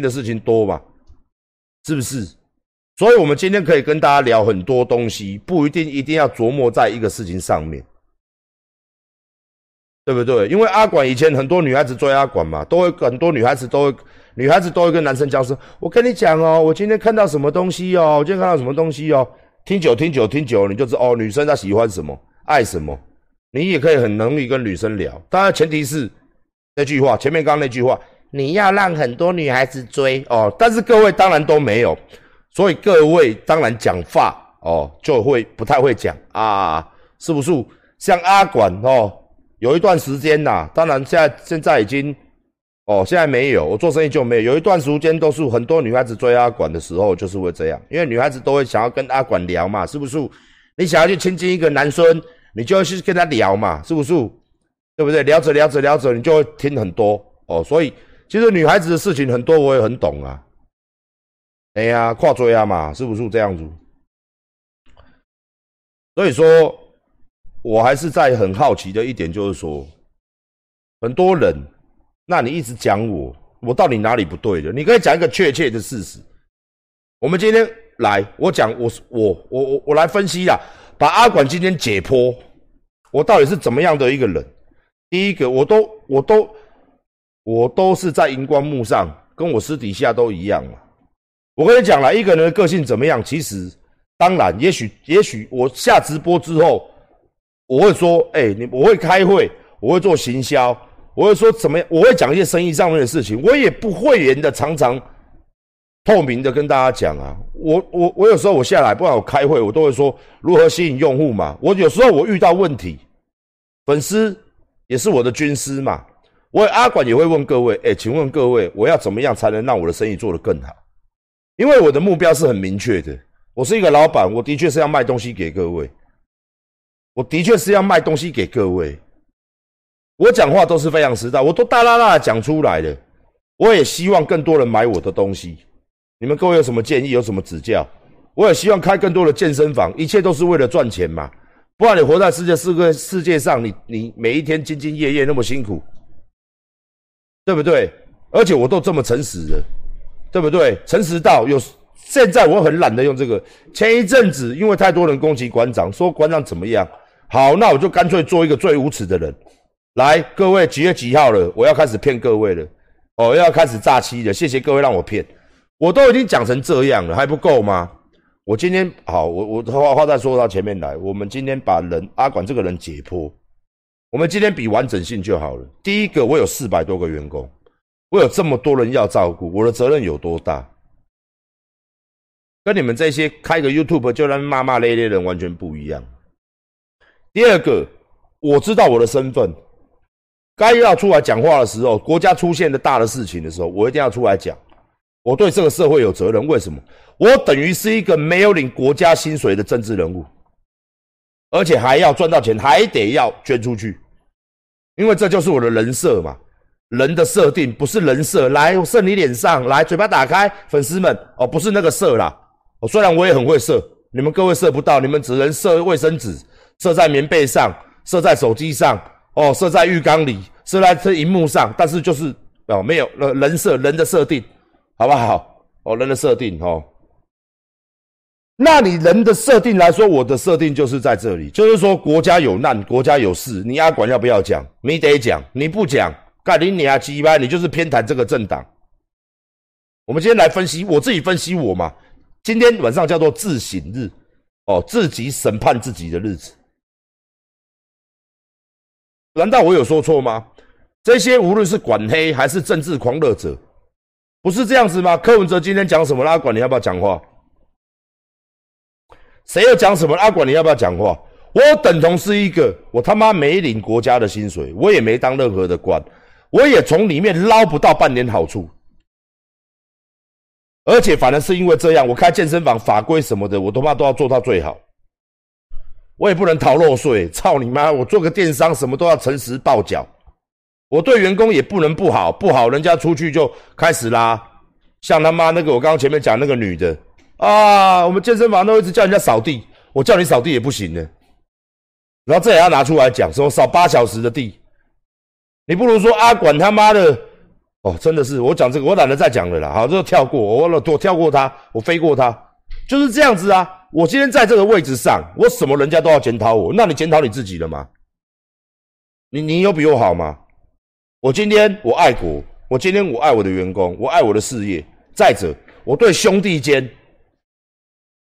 的事情多嘛，是不是？所以，我们今天可以跟大家聊很多东西，不一定一定要琢磨在一个事情上面，对不对？因为阿管以前很多女孩子追阿管嘛，都会很多女孩子都会，女孩子都会跟男生交涉：“我跟你讲哦，我今天看到什么东西哦，我今天看到什么东西哦。”听久听久听久，你就知道哦，女生她喜欢什么，爱什么，你也可以很容易跟女生聊。当然，前提是那句话，前面刚刚那句话，你要让很多女孩子追哦。但是各位当然都没有。所以各位当然讲话哦，就会不太会讲啊，是不是？像阿管哦，有一段时间呐，当然现在现在已经哦，现在没有，我做生意就没有。有一段时间都是很多女孩子追阿管的时候，就是会这样，因为女孩子都会想要跟阿管聊嘛，是不是？你想要去亲近一个男生，你就要去跟他聊嘛，是不是？对不对？聊着聊着聊着，你就会听很多哦。所以其实女孩子的事情很多，我也很懂啊。哎呀，跨追啊嘛，是不是这样子？所以说，我还是在很好奇的一点，就是说，很多人，那你一直讲我，我到底哪里不对的？你可以讲一个确切的事实。我们今天来，我讲，我我我我我来分析啦，把阿管今天解剖，我到底是怎么样的一个人？第一个，我都我都我都是在荧光幕上，跟我私底下都一样嘛。我跟你讲了，一个人的个性怎么样？其实，当然，也许，也许我下直播之后，我会说，哎，你我会开会，我会做行销，我会说怎么样？我会讲一些生意上面的事情，我也不会员的，常常透明的跟大家讲啊。我我我有时候我下来，不管我开会，我都会说如何吸引用户嘛。我有时候我遇到问题，粉丝也是我的军师嘛。我阿管也会问各位，哎，请问各位，我要怎么样才能让我的生意做得更好？因为我的目标是很明确的，我是一个老板，我的确是要卖东西给各位，我的确是要卖东西给各位，我讲话都是非常实在，我都大啦啦讲出来的，我也希望更多人买我的东西。你们各位有什么建议，有什么指教？我也希望开更多的健身房，一切都是为了赚钱嘛，不然你活在世界是个世界上，你你每一天兢兢业业那么辛苦，对不对？而且我都这么诚实的。对不对？诚实到有，现在我很懒得用这个。前一阵子因为太多人攻击馆长，说馆长怎么样？好，那我就干脆做一个最无耻的人。来，各位几月几号了？我要开始骗各位了。哦，要开始诈欺了。谢谢各位让我骗，我都已经讲成这样了，还不够吗？我今天好，我我话话再说到前面来。我们今天把人阿管这个人解剖，我们今天比完整性就好了。第一个，我有四百多个员工。我有这么多人要照顾，我的责任有多大？跟你们这些开个 YouTube 就让骂骂咧咧的人完全不一样。第二个，我知道我的身份，该要出来讲话的时候，国家出现的大的事情的时候，我一定要出来讲。我对这个社会有责任。为什么？我等于是一个没有领国家薪水的政治人物，而且还要赚到钱，还得要捐出去，因为这就是我的人设嘛。人的设定不是人设，来射你脸上，来嘴巴打开，粉丝们哦，不是那个射啦。哦，虽然我也很会射，你们各位射不到，你们只能射卫生纸，射在棉被上，射在手机上，哦，射在浴缸里，射在这荧幕上，但是就是哦，没有人设，人的设定，好不好？哦，人的设定哦，那你人的设定来说，我的设定就是在这里，就是说国家有难，国家有事，你阿管要不要讲？你得讲，你不讲。盖林尼亚基班，你就是偏袒这个政党。我们今天来分析，我自己分析我嘛。今天晚上叫做自省日，哦，自己审判自己的日子。难道我有说错吗？这些无论是管黑还是政治狂热者，不是这样子吗？柯文哲今天讲什么？阿管你要不要讲话？谁要讲什么？阿管你要不要讲话？我等同是一个，我他妈没领国家的薪水，我也没当任何的官。我也从里面捞不到半点好处，而且反而是因为这样，我开健身房法规什么的，我他妈都要做到最好。我也不能逃漏税，操你妈！我做个电商，什么都要诚实报缴。我对员工也不能不好，不好人家出去就开始拉。像他妈那个，我刚刚前面讲那个女的啊，我们健身房都一直叫人家扫地，我叫你扫地也不行呢。然后这也要拿出来讲，说扫八小时的地。你不如说阿管他妈的，哦，真的是我讲这个，我懒得再讲了啦。好，这个跳过，我我跳过他，我飞过他，就是这样子啊。我今天在这个位置上，我什么人家都要检讨我，那你检讨你自己了吗？你你有比我好吗？我今天我爱国，我今天我爱我的员工，我爱我的事业。再者，我对兄弟间，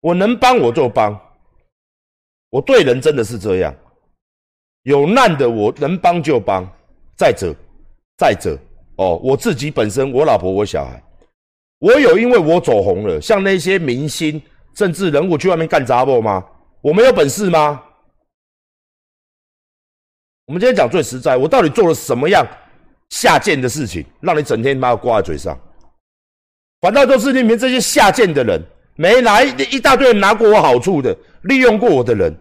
我能帮我就帮。我对人真的是这样，有难的我能帮就帮。再者，再者，哦，我自己本身，我老婆，我小孩，我有因为我走红了，像那些明星、政治人物去外面干杂活吗？我没有本事吗？我们今天讲最实在，我到底做了什么样下贱的事情，让你整天妈挂在嘴上？反倒都是里面这些下贱的人，没来一大堆人拿过我好处的，利用过我的人，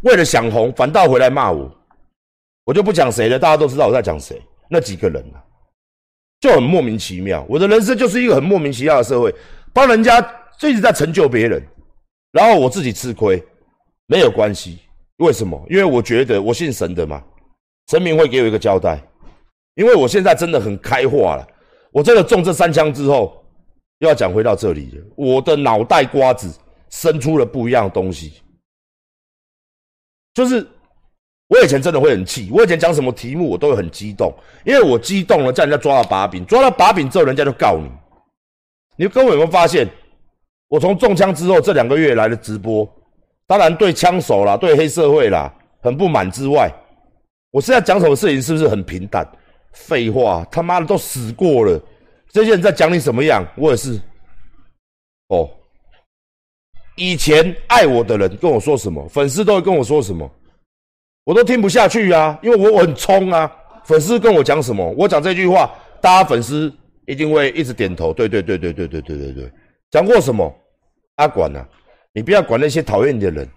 为了想红，反倒回来骂我。我就不讲谁了，大家都知道我在讲谁。那几个人啊，就很莫名其妙。我的人生就是一个很莫名其妙的社会，帮人家一直在成就别人，然后我自己吃亏，没有关系。为什么？因为我觉得我信神的嘛，神明会给我一个交代。因为我现在真的很开化了，我真的中这三枪之后，又要讲回到这里了。我的脑袋瓜子生出了不一样的东西，就是我以前真的会很气，我以前讲什么题目我都会很激动，因为我激动了，叫人家抓到把柄，抓到把柄之后，人家就告你。你各位有没有发现，我从中枪之后这两个月来的直播？当然，对枪手啦，对黑社会啦，很不满之外，我现在讲什么事情是不是很平淡？废话，他妈的都死过了，这些人在讲你什么样？我也是。哦，以前爱我的人跟我说什么，粉丝都会跟我说什么，我都听不下去啊，因为我我很冲啊。粉丝跟我讲什么，我讲这句话，大家粉丝一定会一直点头。对对对对对对对对对，讲过什么？阿管呢？你不要管那些讨厌你的人，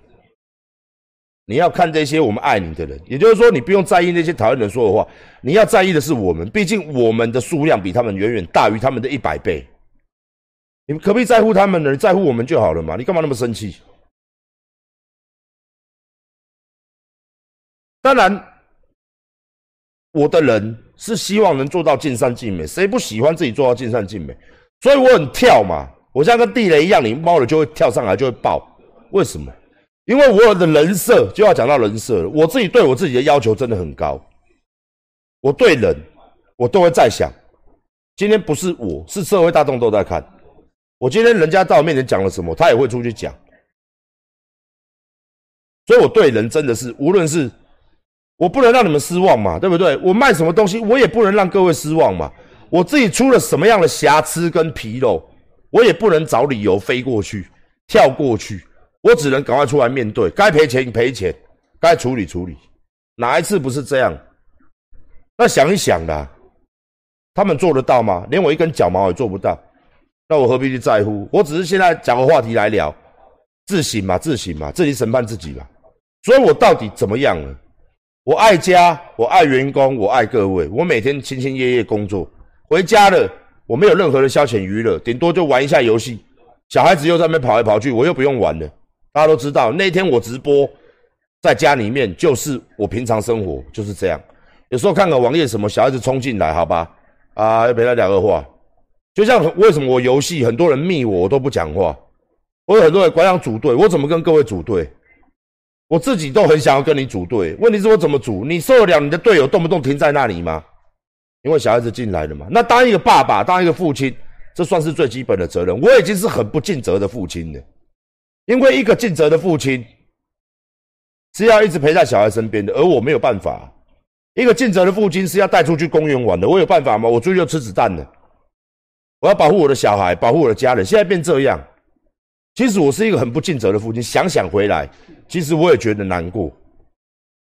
你要看这些我们爱你的人。也就是说，你不用在意那些讨厌人说的话，你要在意的是我们。毕竟我们的数量比他们远远大于他们的一百倍。你们可不可以在乎他们呢？在乎我们就好了嘛？你干嘛那么生气？当然，我的人是希望能做到尽善尽美，谁不喜欢自己做到尽善尽美？所以我很跳嘛。我像跟地雷一样，你猫了就会跳上来，就会爆。为什么？因为我的人设就要讲到人设了。我自己对我自己的要求真的很高。我对人，我都会在想，今天不是我，是社会大众都在看。我今天人家在我面前讲了什么，他也会出去讲。所以我对人真的是，无论是我不能让你们失望嘛，对不对？我卖什么东西，我也不能让各位失望嘛。我自己出了什么样的瑕疵跟纰漏？我也不能找理由飞过去、跳过去，我只能赶快出来面对，该赔钱赔钱，该处理处理。哪一次不是这样？那想一想啦，他们做得到吗？连我一根脚毛也做不到，那我何必去在乎？我只是现在找个话题来聊，自省嘛，自省嘛，自己审判自己嘛。所以我到底怎么样了？我爱家，我爱员工，我爱各位，我每天兢兢业业工作，回家了。我没有任何的消遣娱乐，顶多就玩一下游戏。小孩子又在那边跑来跑去，我又不用玩了。大家都知道，那天我直播在家里面，就是我平常生活就是这样。有时候看个网页什么，小孩子冲进来，好吧，啊，陪他聊个话。就像为什么我游戏很多人密我，我都不讲话。我有很多人管想组队，我怎么跟各位组队？我自己都很想要跟你组队，问题是我怎么组？你受得了你的队友动不动停在那里吗？因为小孩子进来了嘛，那当一个爸爸，当一个父亲，这算是最基本的责任。我已经是很不尽责的父亲了，因为一个尽责的父亲是要一直陪在小孩身边的，而我没有办法。一个尽责的父亲是要带出去公园玩的，我有办法吗？我出去就吃子弹了。我要保护我的小孩，保护我的家人。现在变这样，其实我是一个很不尽责的父亲。想想回来，其实我也觉得难过。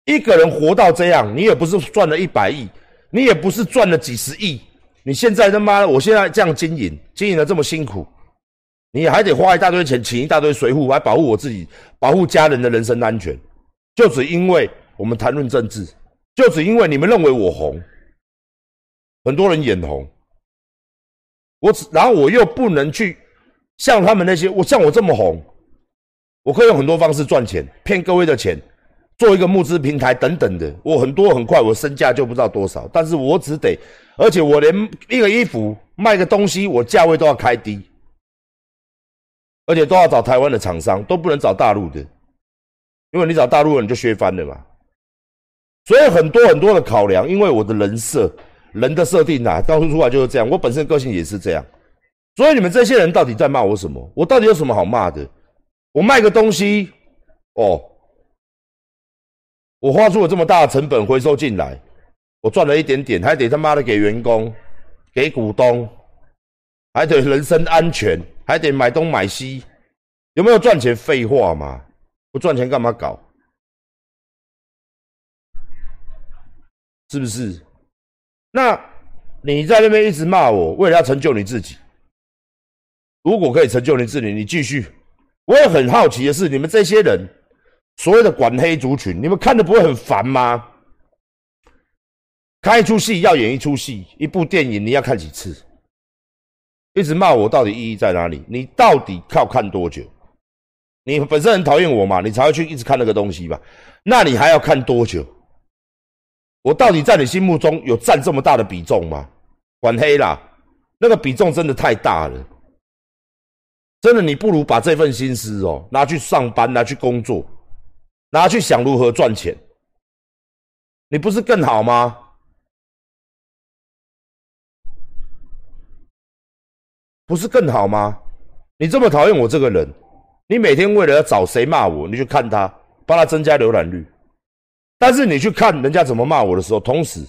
一个人活到这样，你也不是赚了一百亿。你也不是赚了几十亿，你现在他妈，我现在这样经营，经营的这么辛苦，你还得花一大堆钱，请一大堆随护来保护我自己，保护家人的人身安全，就只因为我们谈论政治，就只因为你们认为我红，很多人眼红，我只然后我又不能去像他们那些，我像我这么红，我可以用很多方式赚钱，骗各位的钱，做一个募资平台等等的，我很多很快，我身价就不知道多少，但是我只得，而且我连一个衣服卖个东西，我价位都要开低，而且都要找台湾的厂商，都不能找大陆的，因为你找大陆人就削翻了嘛。所以很多很多的考量，因为我的人设、人的设定啊，当初出来就是这样，我本身个性也是这样。所以你们这些人到底在骂我什么？我到底有什么好骂的？我卖个东西，哦。我花出了这么大的成本回收进来，我赚了一点点，还得他妈的给员工、给股东，还得人身安全，还得买东买西，有没有赚钱？废话嘛，不赚钱干嘛搞？是不是？那你在那边一直骂我，为了要成就你自己。如果可以成就你自己，你继续。我也很好奇的是，你们这些人。所谓的管黑族群，你们看的不会很烦吗？看一出戏要演一出戏，一部电影你要看几次？一直骂我到底意义在哪里？你到底靠看多久？你本身很讨厌我嘛，你才会去一直看那个东西吧？那你还要看多久？我到底在你心目中有占这么大的比重吗？管黑啦，那个比重真的太大了，真的你不如把这份心思哦拿去上班，拿去工作。拿去想如何赚钱，你不是更好吗？不是更好吗？你这么讨厌我这个人，你每天为了要找谁骂我，你去看他，帮他增加浏览率。但是你去看人家怎么骂我的时候，同时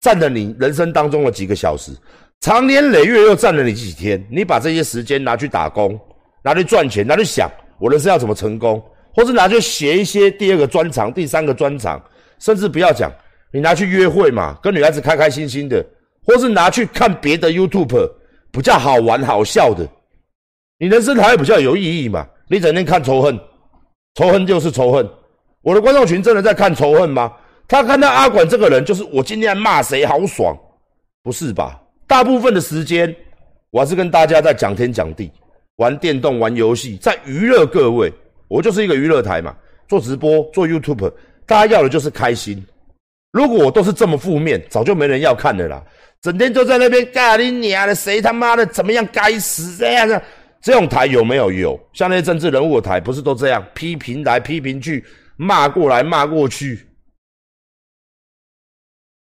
占了你人生当中的几个小时，长年累月又占了你几天。你把这些时间拿去打工，拿去赚钱，拿去想我人生要怎么成功。或是拿去写一些第二个专场、第三个专场，甚至不要讲，你拿去约会嘛，跟女孩子开开心心的，或是拿去看别的 YouTube，比较好玩好笑的，你人生才会比较有意义嘛。你整天看仇恨，仇恨就是仇恨。我的观众群真的在看仇恨吗？他看到阿管这个人，就是我今天骂谁好爽，不是吧？大部分的时间，我还是跟大家在讲天讲地，玩电动、玩游戏，在娱乐各位。我就是一个娱乐台嘛，做直播做 YouTube，大家要的就是开心。如果我都是这么负面，早就没人要看的啦。整天就在那边干你娘的，谁他妈的怎么样？该死这样的这种台有没有？有，像那些政治人物的台，不是都这样批评来批评去，骂过来骂过去。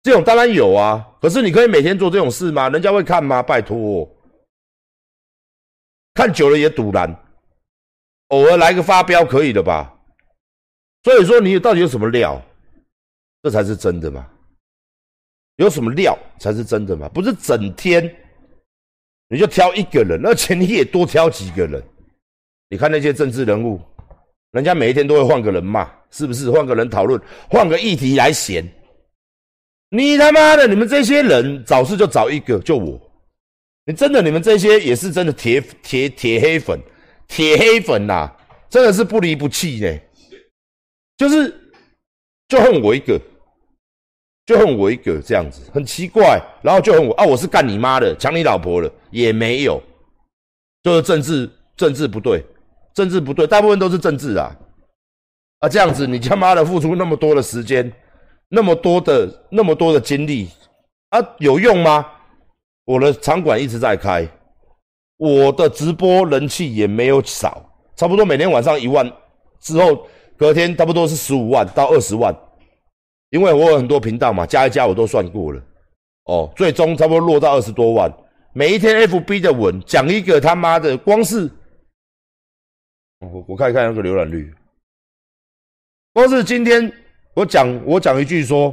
这种当然有啊，可是你可以每天做这种事吗？人家会看吗？拜托，看久了也堵然。偶尔来个发飙可以的吧？所以说你到底有什么料？这才是真的嘛？有什么料才是真的嘛？不是整天你就挑一个人，而且你也多挑几个人。你看那些政治人物，人家每一天都会换个人骂，是不是？换个人讨论，换个议题来闲。你他妈的，你们这些人找事就找一个，就我。你真的，你们这些也是真的铁铁铁黑粉。铁黑粉呐，真的是不离不弃呢，就是就恨我一个，就恨我一个这样子，很奇怪。然后就恨我啊，我是干你妈的，抢你老婆了也没有，就是政治政治不对，政治不对，大部分都是政治啊啊这样子，你他妈的付出那么多的时间，那么多的那么多的精力啊，有用吗？我的场馆一直在开。我的直播人气也没有少，差不多每天晚上一万，之后隔天差不多是十五万到二十万，因为我有很多频道嘛，加一加我都算过了，哦，最终差不多落到二十多万。每一天 FB 的文讲一个他妈的，光是我我看一看那个浏览率，光是今天我讲我讲一句说，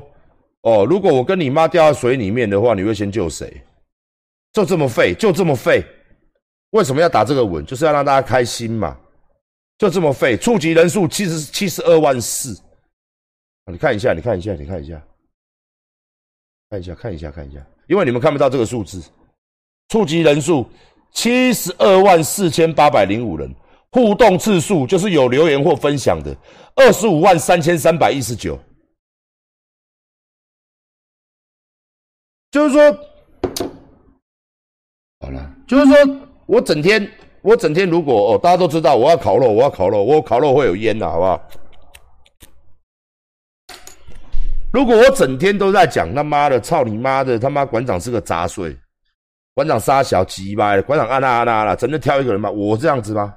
哦，如果我跟你妈掉到水里面的话，你会先救谁？就这么废，就这么废。为什么要打这个文？就是要让大家开心嘛，就这么废。触及人数七十七十二万四，你看一下，你看一下，你看一下，看一下，看一下，看一下，因为你们看不到这个数字。触及人数七十二万四千八百零五人，互动次数就是有留言或分享的二十五万三千三百一十九，就是说，好了，就是说。我整天，我整天，如果哦，大家都知道我要烤肉，我要烤肉，我烤肉会有烟的，好不好？如果我整天都在讲他妈的操你妈的他妈馆长是个杂碎，馆长杀小鸡巴，馆长啊那啊那了，真的挑一个人骂，我这样子吗？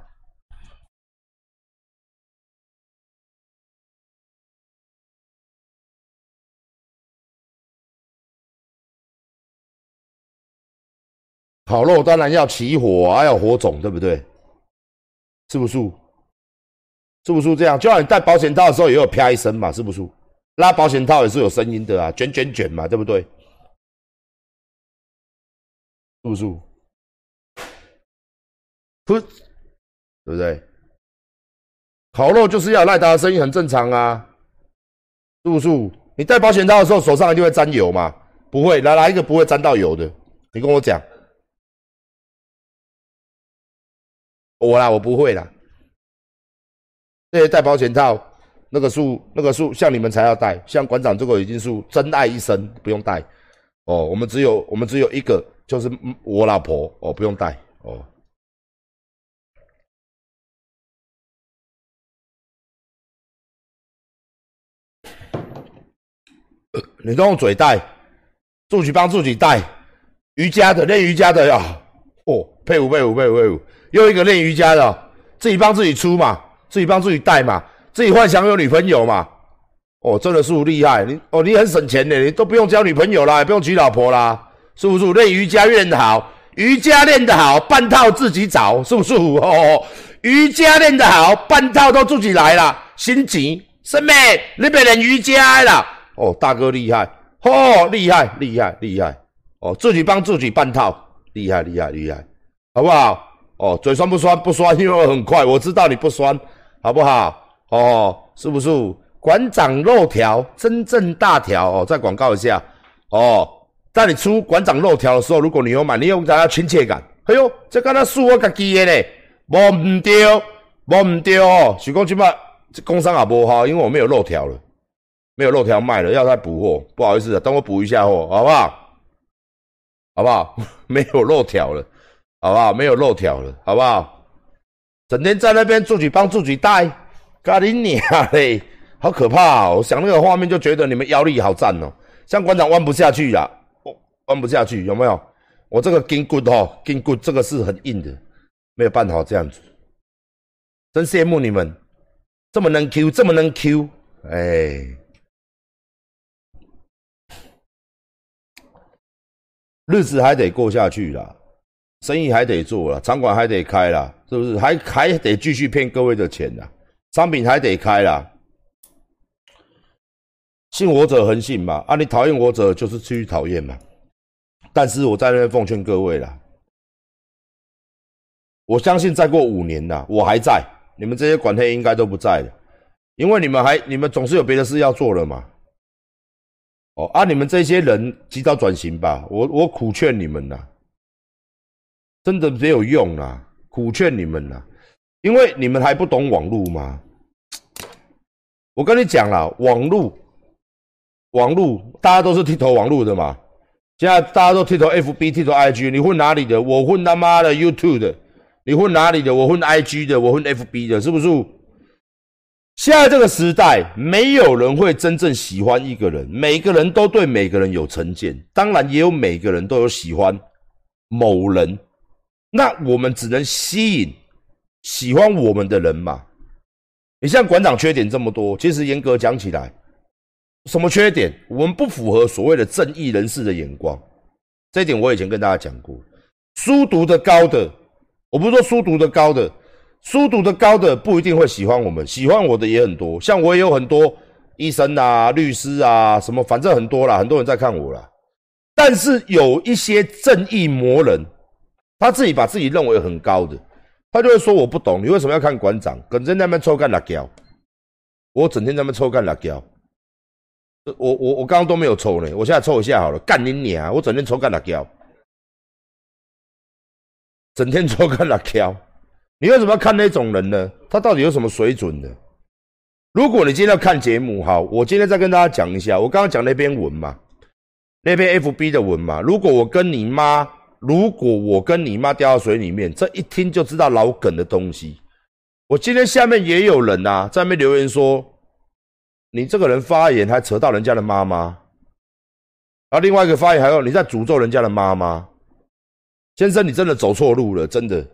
烤肉当然要起火，还要火种，对不对？是不是？是不是这样？就像你戴保险套的时候也有啪一声嘛，是不是？拉保险套也是有声音的啊，卷卷卷嘛，对不对？是不是？不，对不对？烤肉就是要赖达的声音，很正常啊，是不是？你戴保险套的时候手上一定会沾油嘛？不会，来来一个不会沾到油的，你跟我讲。我啦，我不会啦。那些戴保险套，那个树，那个树，像你们才要带，像馆长这个已经是真爱一生，不用带。哦，我们只有我们只有一个，就是我老婆哦，不用带哦。你都用嘴带，自己帮自己带。瑜伽的练瑜伽的呀，哦，佩服佩服佩服佩服。又一个练瑜伽的，自己帮自己出嘛，自己帮自己带嘛，自己幻想有女朋友嘛。哦，真的是厉害，你哦，你很省钱的，你都不用交女朋友啦，也不用娶老婆啦，是不是？练瑜伽练得好，瑜伽练得好，半套自己找，是不是？哦，瑜伽练得好，半套都自己来了，心急，师妹，你别练瑜伽啦。哦，大哥厉害，哦，厉害，厉害，厉害，哦，自己帮自己半套，厉害，厉害，厉害，好不好？哦，嘴酸不酸？不酸，因为我很快，我知道你不酸，好不好？哦，是不是？馆长肉条，真正大条哦！再广告一下哦，在你出馆长肉条的时候，如果你有买，你有大家亲切感。哎呦，这刚才是我家己的嘞，无唔对，无唔对哦。许光去嘛，这工商也不好，因为我没有肉条了，没有肉条卖了，要再补货，不好意思，等我补一下货，好不好？好不好？没有肉条了。好不好？没有肉条了，好不好？整天在那边自己帮自己带，咖喱你啊嘞，好可怕！我想那个画面就觉得你们腰力好赞哦，像馆长弯不下去呀，弯不下去，有没有？我这个筋骨哦，筋骨这个是很硬的，没有办法这样子。真羡慕你们，这么能 Q，这么能 Q，哎，日子还得过下去啦。生意还得做了，场馆还得开啦，是不是？还还得继续骗各位的钱呐，商品还得开啦。信我者恒信嘛，啊，你讨厌我者就是继续讨厌嘛。但是我在那边奉劝各位啦，我相信再过五年呐，我还在，你们这些管黑应该都不在了，因为你们还你们总是有别的事要做了嘛。哦，啊，你们这些人及早转型吧，我我苦劝你们呐。真的没有用啊！苦劝你们呐，因为你们还不懂网络吗？我跟你讲了，网络，网络，大家都是剃头网络的嘛。现在大家都剃头 FB、剃头 IG，你混哪里的？我混他妈的 YouTube 的。你混哪里的？我混 IG 的，我混 FB 的，是不是？现在这个时代，没有人会真正喜欢一个人，每个人都对每个人有成见，当然也有每个人都有喜欢某人。那我们只能吸引喜欢我们的人嘛？你像馆长缺点这么多，其实严格讲起来，什么缺点？我们不符合所谓的正义人士的眼光，这一点我以前跟大家讲过。书读的高的，我不是说书读的高的，书读的高的不一定会喜欢我们，喜欢我的也很多。像我也有很多医生啊、律师啊，什么反正很多啦，很多人在看我啦。但是有一些正义魔人。他自己把自己认为很高的，他就会说我不懂，你为什么要看馆长？整天在那边抽干辣椒，我整天在那边抽干辣椒，我我我刚刚都没有抽呢，我现在抽一下好了，干你娘！我整天抽干辣椒，整天抽干辣椒，你为什么要看那种人呢？他到底有什么水准呢？如果你今天要看节目，好，我今天再跟大家讲一下，我刚刚讲那篇文嘛，那篇 FB 的文嘛，如果我跟你妈。如果我跟你妈掉到水里面，这一听就知道老梗的东西。我今天下面也有人呐，在那边留言说，你这个人发言还扯到人家的妈妈，然后另外一个发言还有你在诅咒人家的妈妈，先生，你真的走错路了，真的。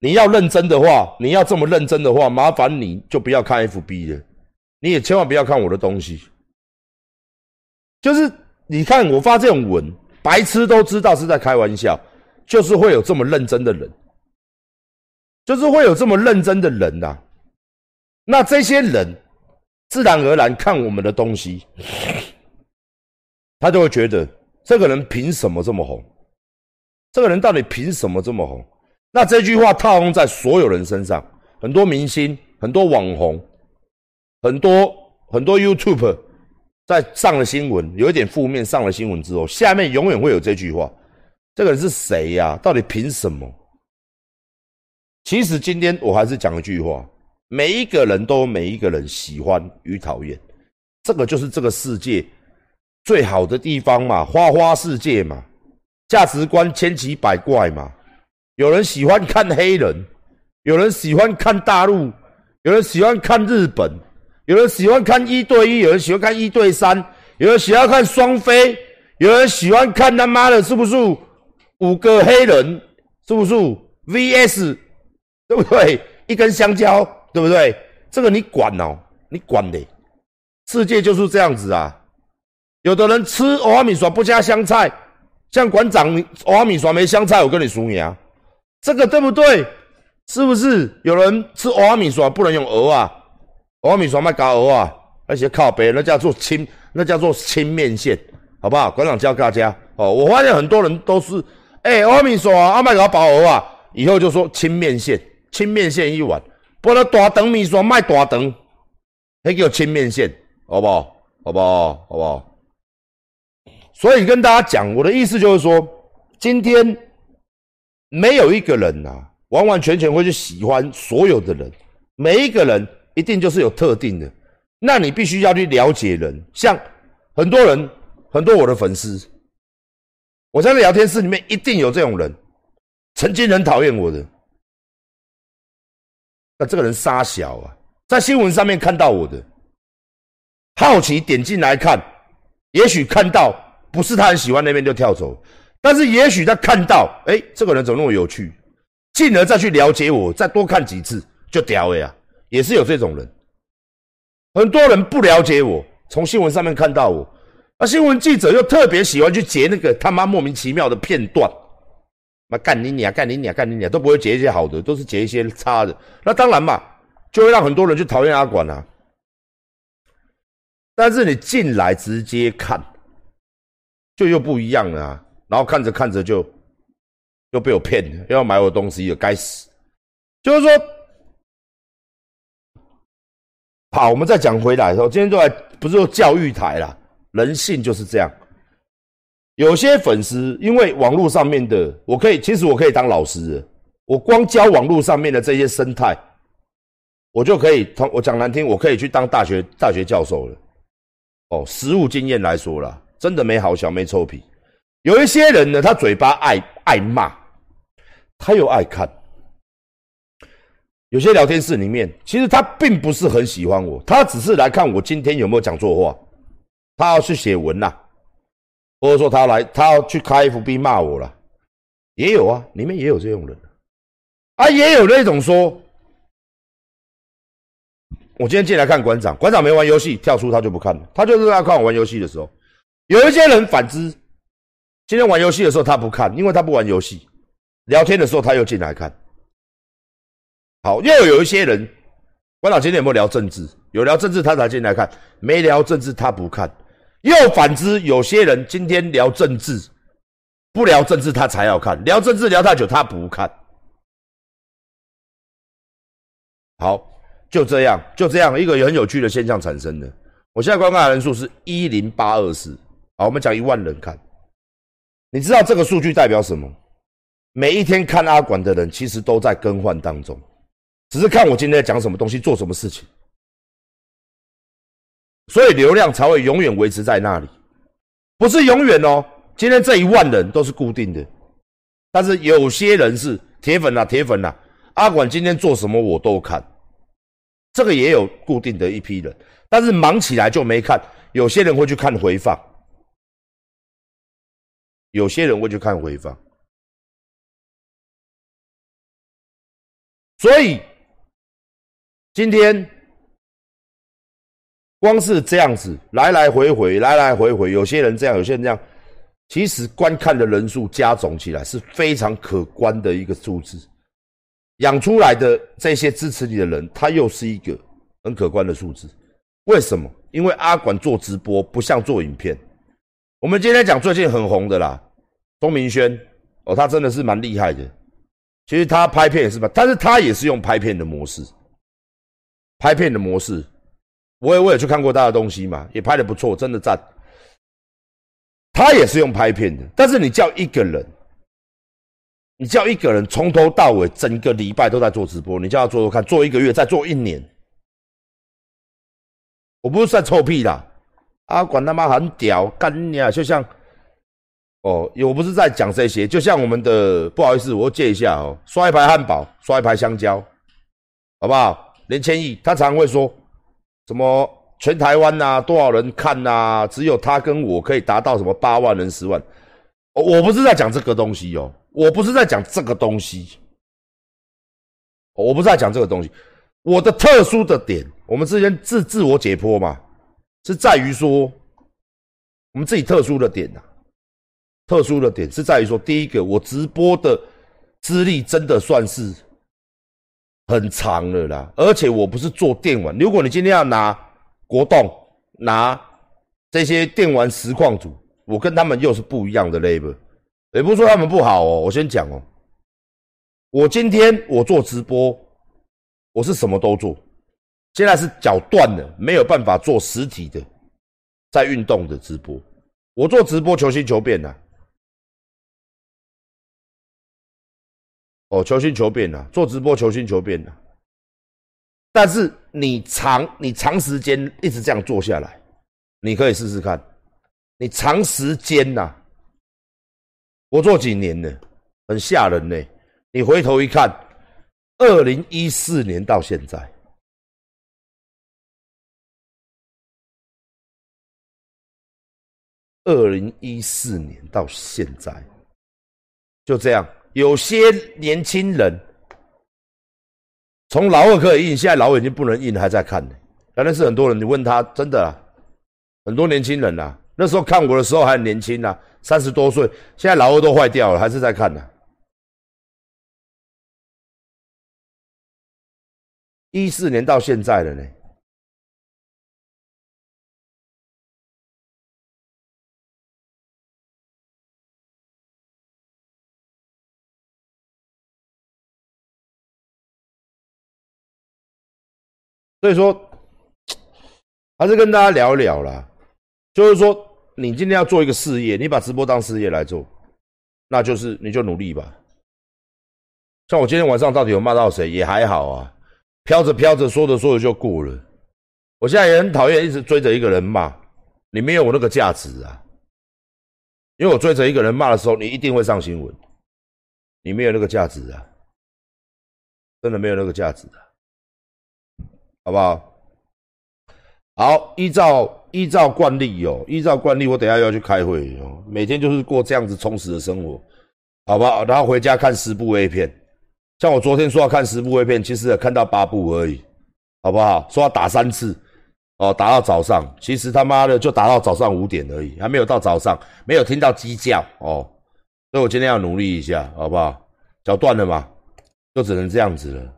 你要认真的话，你要这么认真的话，麻烦你就不要看 FB 了，你也千万不要看我的东西。就是你看我发这种文，白痴都知道是在开玩笑，就是会有这么认真的人，就是会有这么认真的人呐。那这些人自然而然看我们的东西，他就会觉得这个人凭什么这么红？这个人到底凭什么这么红？那这句话套用在所有人身上，很多明星、很多网红、很多很多 YouTube 在上了新闻，有一点负面，上了新闻之后，下面永远会有这句话：这个人是谁呀？到底凭什么？其实今天我还是讲一句话：每一个人都有每一个人喜欢与讨厌，这个就是这个世界最好的地方嘛，花花世界嘛，价值观千奇百怪嘛。有人喜欢看黑人，有人喜欢看大陆，有人喜欢看日本，有人喜欢看一对一，有人喜欢看一对三，有人喜欢看双飞，有人喜欢看他妈的是不是五个黑人，是不是 VS，对不对？一根香蕉，对不对？这个你管哦，你管的，世界就是这样子啊。有的人吃欧米刷不加香菜，像馆长欧米刷没香菜，我跟你说啊。这个对不对？是不是有人吃欧米刷不能用鹅啊？欧米刷卖加鹅啊？那些靠背那叫做清，那叫做清面线，好不好？馆长教大家哦。我发现很多人都是，哎，欧米刷阿卖个包鹅啊，以后就说清面线，清面线一碗，不能大等米刷卖大等，那叫清面线，好不好？好不好？好不好？所以跟大家讲，我的意思就是说，今天。没有一个人呐，完完全全会去喜欢所有的人。每一个人一定就是有特定的，那你必须要去了解人。像很多人，很多我的粉丝，我在聊天室里面一定有这种人，曾经很讨厌我的。那这个人傻小啊，在新闻上面看到我的，好奇点进来看，也许看到不是他很喜欢那边就跳走。但是也许他看到，哎，这个人怎么那么有趣，进而再去了解我，再多看几次就屌了呀，也是有这种人。很多人不了解我，从新闻上面看到我，那新闻记者又特别喜欢去截那个他妈莫名其妙的片段，妈干你你啊，干你你啊，干你你啊，都不会截一些好的，都是截一些差的。那当然嘛，就会让很多人去讨厌阿管啊。但是你进来直接看，就又不一样了啊。然后看着看着就又被我骗了，又要买我东西了，该死！就是说，好，我们再讲回来的时候，今天都来不是说教育台啦，人性就是这样。有些粉丝因为网络上面的，我可以，其实我可以当老师，我光教网络上面的这些生态，我就可以，我讲难听，我可以去当大学大学教授了。哦，实务经验来说了，真的没好小，没臭皮。有一些人呢，他嘴巴爱爱骂，他又爱看。有些聊天室里面，其实他并不是很喜欢我，他只是来看我今天有没有讲错话，他要去写文呐，或者说他来，他要去开 FB 骂我了，也有啊，里面也有这种人，啊，也有那种说，我今天进来看馆长，馆长没玩游戏，跳出他就不看了，他就是在看我玩游戏的时候，有一些人反之。今天玩游戏的时候他不看，因为他不玩游戏。聊天的时候他又进来看。好，又有一些人，关老今天有没有聊政治？有聊政治他才进来看，没聊政治他不看。又反之，有些人今天聊政治，不聊政治他才要看，聊政治聊太久他不看。好，就这样，就这样一个很有趣的现象产生的。我现在观看人数是一零八二四。好，我们讲一万人看。你知道这个数据代表什么？每一天看阿管的人，其实都在更换当中，只是看我今天在讲什么东西，做什么事情，所以流量才会永远维持在那里，不是永远哦。今天这一万人都是固定的，但是有些人是铁粉啊，铁粉啊，阿管今天做什么我都看，这个也有固定的一批人。但是忙起来就没看。有些人会去看回放，有些人会去看回放，所以今天光是这样子来来回回，来来回回，有些人这样，有些人这样，其实观看的人数加总起来是非常可观的一个数字。养出来的这些支持你的人，他又是一个很可观的数字。为什么？因为阿管做直播不像做影片。我们今天讲最近很红的啦，钟明轩哦，他真的是蛮厉害的。其实他拍片也是吧，但是他也是用拍片的模式，拍片的模式。我也我也去看过他的东西嘛，也拍的不错，真的赞。他也是用拍片的，但是你叫一个人。你叫一个人从头到尾整个礼拜都在做直播，你叫他做做看，做一个月，再做一年。我不是在臭屁啦，阿管他妈很屌，干你啊！就像，哦，我不是在讲这些，就像我们的，不好意思，我借一下哦，刷一排汉堡，刷一排香蕉，好不好？连千亿，他常会说，什么全台湾呐，多少人看呐？只有他跟我可以达到什么八万人、十万。我不是在讲这个东西哦。我不是在讲这个东西，我不是在讲这个东西。我的特殊的点，我们之间自自我解剖嘛，是在于说，我们自己特殊的点呐，特殊的点是在于说，第一个，我直播的资历真的算是很长了啦，而且我不是做电玩。如果你今天要拿国栋，拿这些电玩实况组，我跟他们又是不一样的 level。也不是说他们不好哦，我先讲哦。我今天我做直播，我是什么都做。现在是脚断了，没有办法做实体的在运动的直播。我做直播求新求变呐。哦，求新求变呐，做直播求新求变呐。但是你长你长时间一直这样做下来，你可以试试看。你长时间呐。我做几年了，很吓人呢。你回头一看，二零一四年到现在，二零一四年到现在，就这样。有些年轻人从老二可以印，现在老二已经不能印，还在看呢。但是很多人，你问他，真的，很多年轻人呐。那时候看我的时候还很年轻呐，三十多岁，现在老二都坏掉了，还是在看呢。一四年到现在了呢，所以说 还是跟大家聊一聊啦。就是说，你今天要做一个事业，你把直播当事业来做，那就是你就努力吧。像我今天晚上到底有骂到谁，也还好啊，飘着飘着，说着说着就过了。我现在也很讨厌一直追着一个人骂，你没有我那个价值啊。因为我追着一个人骂的时候，你一定会上新闻，你没有那个价值啊，真的没有那个价值啊，好不好？好，依照依照惯例哦，依照惯例，我等下要去开会哦。每天就是过这样子充实的生活，好不好？然后回家看十部 A 片，像我昨天说要看十部 A 片，其实看到八部而已，好不好？说要打三次，哦，打到早上，其实他妈的就打到早上五点而已，还没有到早上，没有听到鸡叫哦。所以我今天要努力一下，好不好？脚断了嘛，就只能这样子了。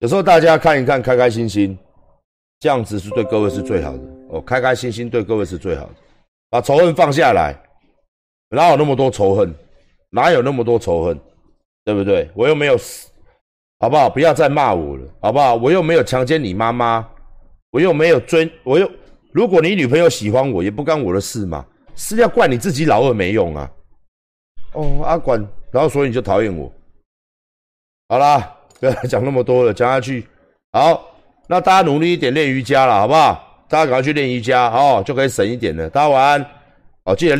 有时候大家看一看，开开心心，这样子是对各位是最好的哦。开开心心对各位是最好的，把仇恨放下来，哪有那么多仇恨？哪有那么多仇恨？对不对？我又没有死，好不好？不要再骂我了，好不好？我又没有强奸你妈妈，我又没有追，我又……如果你女朋友喜欢我，也不干我的事嘛，是要怪你自己老二没用啊。哦，阿管，然后所以你就讨厌我，好啦。不 要讲那么多了，讲下去。好，那大家努力一点练瑜伽了，好不好？大家赶快去练瑜伽哦，就可以省一点了。大家晚安，哦，记得练。